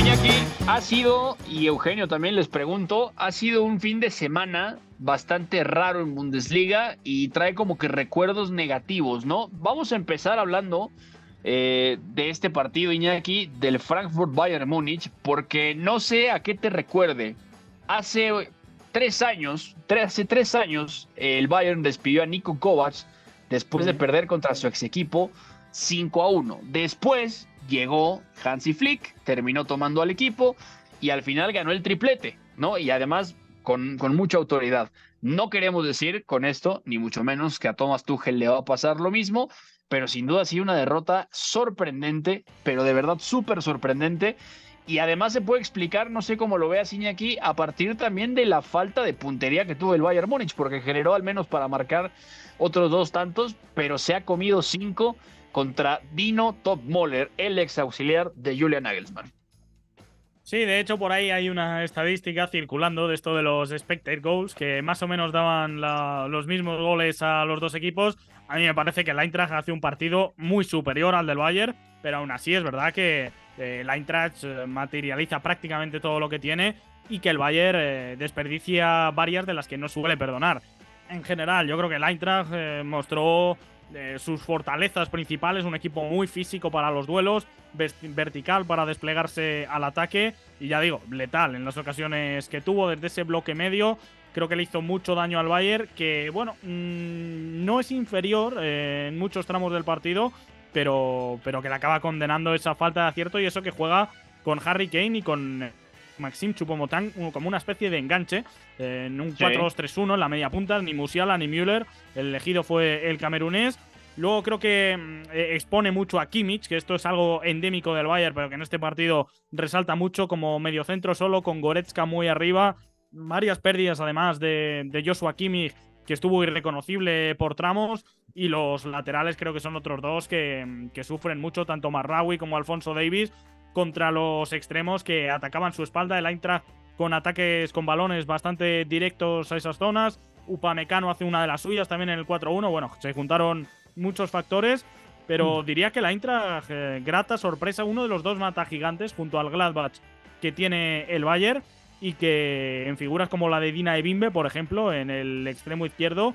Iñaki, ha sido, y Eugenio también les pregunto, ha sido un fin de semana bastante raro en Bundesliga y trae como que recuerdos negativos, ¿no? Vamos a empezar hablando eh, de este partido, Iñaki, del Frankfurt Bayern Múnich, porque no sé a qué te recuerde. Hace tres años, tres, hace tres años, el Bayern despidió a Nico Kovac después de perder contra su ex equipo 5 a 1. Después llegó Hansi Flick, terminó tomando al equipo y al final ganó el triplete, ¿no? Y además con, con, mucha autoridad. No queremos decir con esto, ni mucho menos, que a Thomas Tuchel le va a pasar lo mismo, pero sin duda sí una derrota sorprendente, pero de verdad súper sorprendente. Y además se puede explicar, no sé cómo lo vea aquí, a partir también de la falta de puntería que tuvo el Bayern Múnich, porque generó al menos para marcar otros dos tantos, pero se ha comido cinco contra Dino Topmoller, el ex auxiliar de Julian Nagelsmann. Sí, de hecho por ahí hay una estadística circulando de esto de los expected goals que más o menos daban los mismos goles a los dos equipos. A mí me parece que el Eintracht hace un partido muy superior al del Bayern, pero aún así es verdad que eh, el Eintracht eh, materializa prácticamente todo lo que tiene y que el Bayern eh, desperdicia varias de las que no suele perdonar. En general, yo creo que el Eintracht eh, sus fortalezas principales, un equipo muy físico para los duelos, vertical para desplegarse al ataque y ya digo, letal en las ocasiones que tuvo desde ese bloque medio. Creo que le hizo mucho daño al Bayern, que bueno, mmm, no es inferior eh, en muchos tramos del partido, pero, pero que le acaba condenando esa falta de acierto y eso que juega con Harry Kane y con Maxim Chupomotán como una especie de enganche eh, en un 4-2-3-1 en la media punta, ni Musiala ni Müller, el elegido fue el camerunés. Luego creo que mm, eh, expone mucho a Kimmich, que esto es algo endémico del Bayern, pero que en este partido resalta mucho como mediocentro solo, con Goretzka muy arriba. Varias pérdidas además de, de Joshua Kimmich, que estuvo irreconocible por tramos. Y los laterales creo que son otros dos que, mm, que sufren mucho, tanto Marraui como Alfonso Davis, contra los extremos que atacaban su espalda. El Eintracht con ataques con balones bastante directos a esas zonas. Upamecano hace una de las suyas también en el 4-1. Bueno, se juntaron muchos factores, pero mm. diría que la Eintracht, eh, grata sorpresa, uno de los dos mata gigantes junto al Gladbach que tiene el Bayern y que en figuras como la de Dina Ebimbe, por ejemplo, en el extremo izquierdo,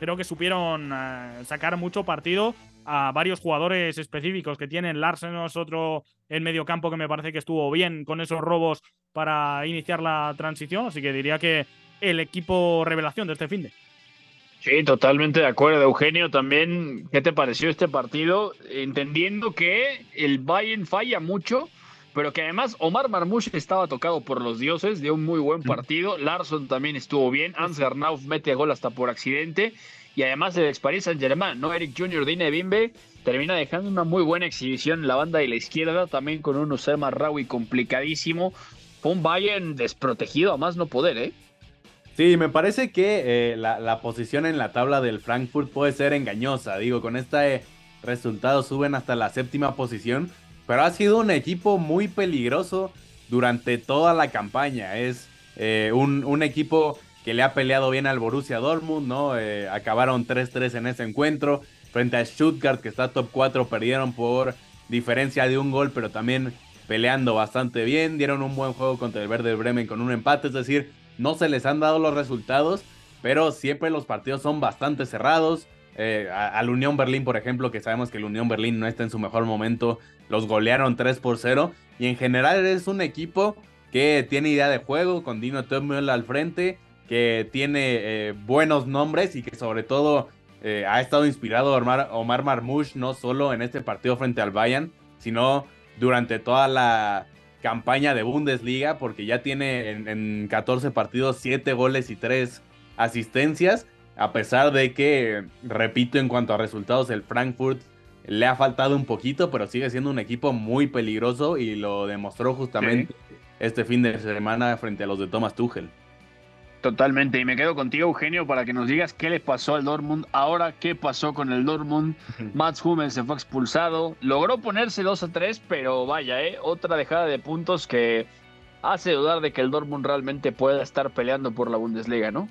creo que supieron eh, sacar mucho partido a varios jugadores específicos que tienen. Larsen es otro en medio campo que me parece que estuvo bien con esos robos para iniciar la transición. Así que diría que el equipo revelación de este fin de. Sí, totalmente de acuerdo, Eugenio. También, ¿qué te pareció este partido? Entendiendo que el Bayern falla mucho, pero que además Omar Marmouche estaba tocado por los dioses, dio un muy buen partido. Larson también estuvo bien. Hans Garnauf mete gol hasta por accidente y además el ex Paris Saint Germain, ¿no? Eric Jr. Dine Bimbe termina dejando una muy buena exhibición en la banda de la izquierda, también con un Usama Rawi complicadísimo. Fue un Bayern desprotegido a más no poder, ¿eh? Sí, me parece que eh, la, posición en la tabla del Frankfurt puede ser engañosa. Digo, con este resultado suben hasta la séptima posición, pero ha sido un equipo muy peligroso durante toda la campaña. Es eh, un equipo que le ha peleado bien al Borussia Dortmund, ¿no? Eh, acabaron 3-3 en ese encuentro. Frente a Stuttgart, que está top 4, perdieron por diferencia de un gol, pero también peleando bastante bien. Dieron un buen juego contra el Verde Bremen con un empate, es decir, no se les han dado los resultados, pero siempre los partidos son bastante cerrados. Eh, al Unión Berlín, por ejemplo, que sabemos que el Unión Berlín no está en su mejor momento, los golearon 3 por 0. Y en general es un equipo que tiene idea de juego, con Dino Tömmel al frente que tiene eh, buenos nombres y que sobre todo eh, ha estado inspirado Omar, Omar Marmouche no solo en este partido frente al Bayern, sino durante toda la campaña de Bundesliga, porque ya tiene en, 14 partidos 7 goles y 3 asistencias, a pesar de que, repito, en cuanto a resultados, el Frankfurt le ha faltado un poquito, pero sigue siendo un equipo muy peligroso y lo demostró justamente este fin de semana frente a los de Thomas Tuchel. Totalmente, y me quedo contigo, Eugenio, para que nos digas qué le pasó al Dortmund. Ahora, ¿qué pasó con el Dortmund? Mats Hummels se fue expulsado, logró ponerse 2 a 3, pero vaya, ¿eh? otra dejada de puntos que hace dudar de que el Dortmund realmente pueda estar peleando por la Bundesliga, ¿no?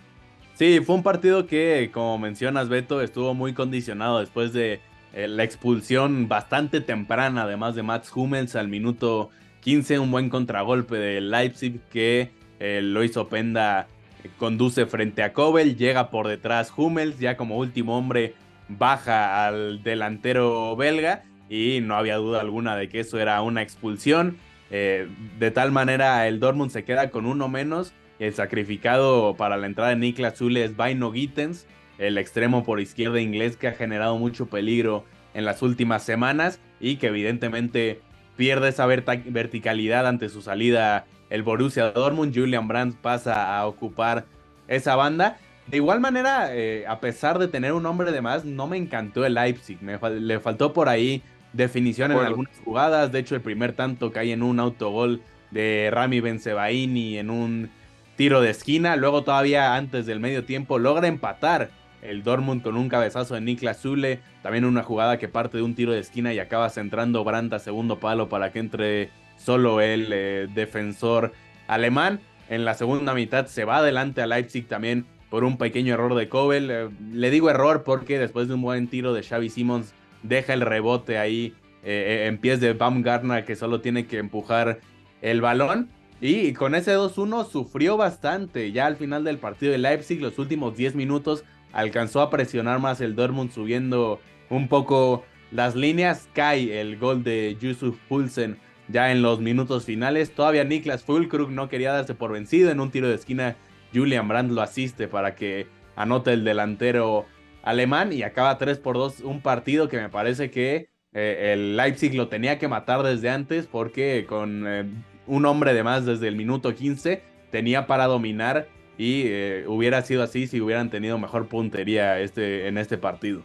Sí, fue un partido que, como mencionas, Beto, estuvo muy condicionado después de eh, la expulsión bastante temprana, además de Mats Hummels al minuto 15, un buen contragolpe de Leipzig que eh, lo hizo Penda conduce frente a Kobel, llega por detrás Hummels, ya como último hombre baja al delantero belga y no había duda alguna de que eso era una expulsión. Eh, de tal manera el Dortmund se queda con uno menos. El sacrificado para la entrada de Niklas Zule es Vaino Gittens, el extremo por izquierda inglés que ha generado mucho peligro en las últimas semanas y que evidentemente pierde esa verticalidad ante su salida el Borussia Dortmund. Julian Brandt pasa a ocupar esa banda. De igual manera, eh, a pesar de tener un hombre de más, no me encantó el Leipzig. Me le faltó por ahí definición en algunas jugadas. De hecho, el primer tanto cae en un autogol de Rami Benzebaini en un tiro de esquina. Luego, todavía antes del medio tiempo, logra empatar el Dortmund con un cabezazo de Niklas Zule. También una jugada que parte de un tiro de esquina y acaba centrando Brandt a segundo palo para que entre solo el eh, defensor alemán. En la segunda mitad se va adelante a Leipzig también por un pequeño error de Kobel. Eh, le digo error porque después de un buen tiro de Xavi Simons deja el rebote ahí eh, en pies de Baumgartner que solo tiene que empujar el balón. Y con ese 2-1 sufrió bastante. Ya al final del partido de Leipzig, los últimos 10 minutos, alcanzó a presionar más el Dortmund subiendo un poco las líneas. Cae el gol de Yusuf Pulsen ya en los minutos finales. Todavía Niklas Fulkrug no quería darse por vencido en un tiro de esquina. Julian Brandt lo asiste para que anote el delantero alemán y acaba 3 por 2 un partido que me parece que eh, el Leipzig lo tenía que matar desde antes porque con eh, un hombre de más desde el minuto 15 tenía para dominar y eh, hubiera sido así si hubieran tenido mejor puntería este, en este partido.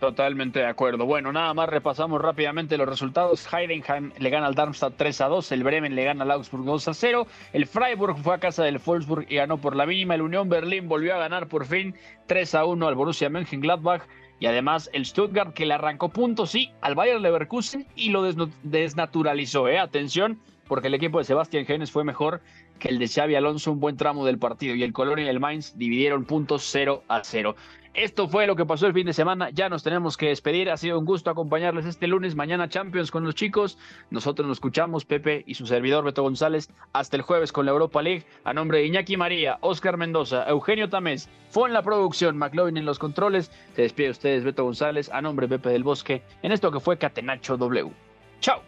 Totalmente de acuerdo. Bueno, nada más repasamos rápidamente los resultados. Heidenheim le gana al Darmstadt 3 a 2, el Bremen le gana al Augsburg 2 a 0, el Freiburg fue a casa del Wolfsburg y ganó por la mínima, el Unión Berlín volvió a ganar por fin 3 a 1 al Borussia Mönchengladbach y además el Stuttgart que le arrancó puntos, sí, al Bayern Leverkusen y lo desnaturalizó, ¿eh? Atención, porque el equipo de Sebastián Genes fue mejor que el de Xavi Alonso un buen tramo del partido y el Colonia y el Mainz dividieron puntos 0 a 0. Esto fue lo que pasó el fin de semana. Ya nos tenemos que despedir. Ha sido un gusto acompañarles este lunes. Mañana Champions con los chicos. Nosotros nos escuchamos, Pepe y su servidor Beto González, hasta el jueves con la Europa League. A nombre de Iñaki María, Oscar Mendoza, Eugenio Tamés, fue en la producción, McLovin en los controles. Se despide ustedes, Beto González, a nombre de Pepe del Bosque, en esto que fue Catenacho W. ¡Chao!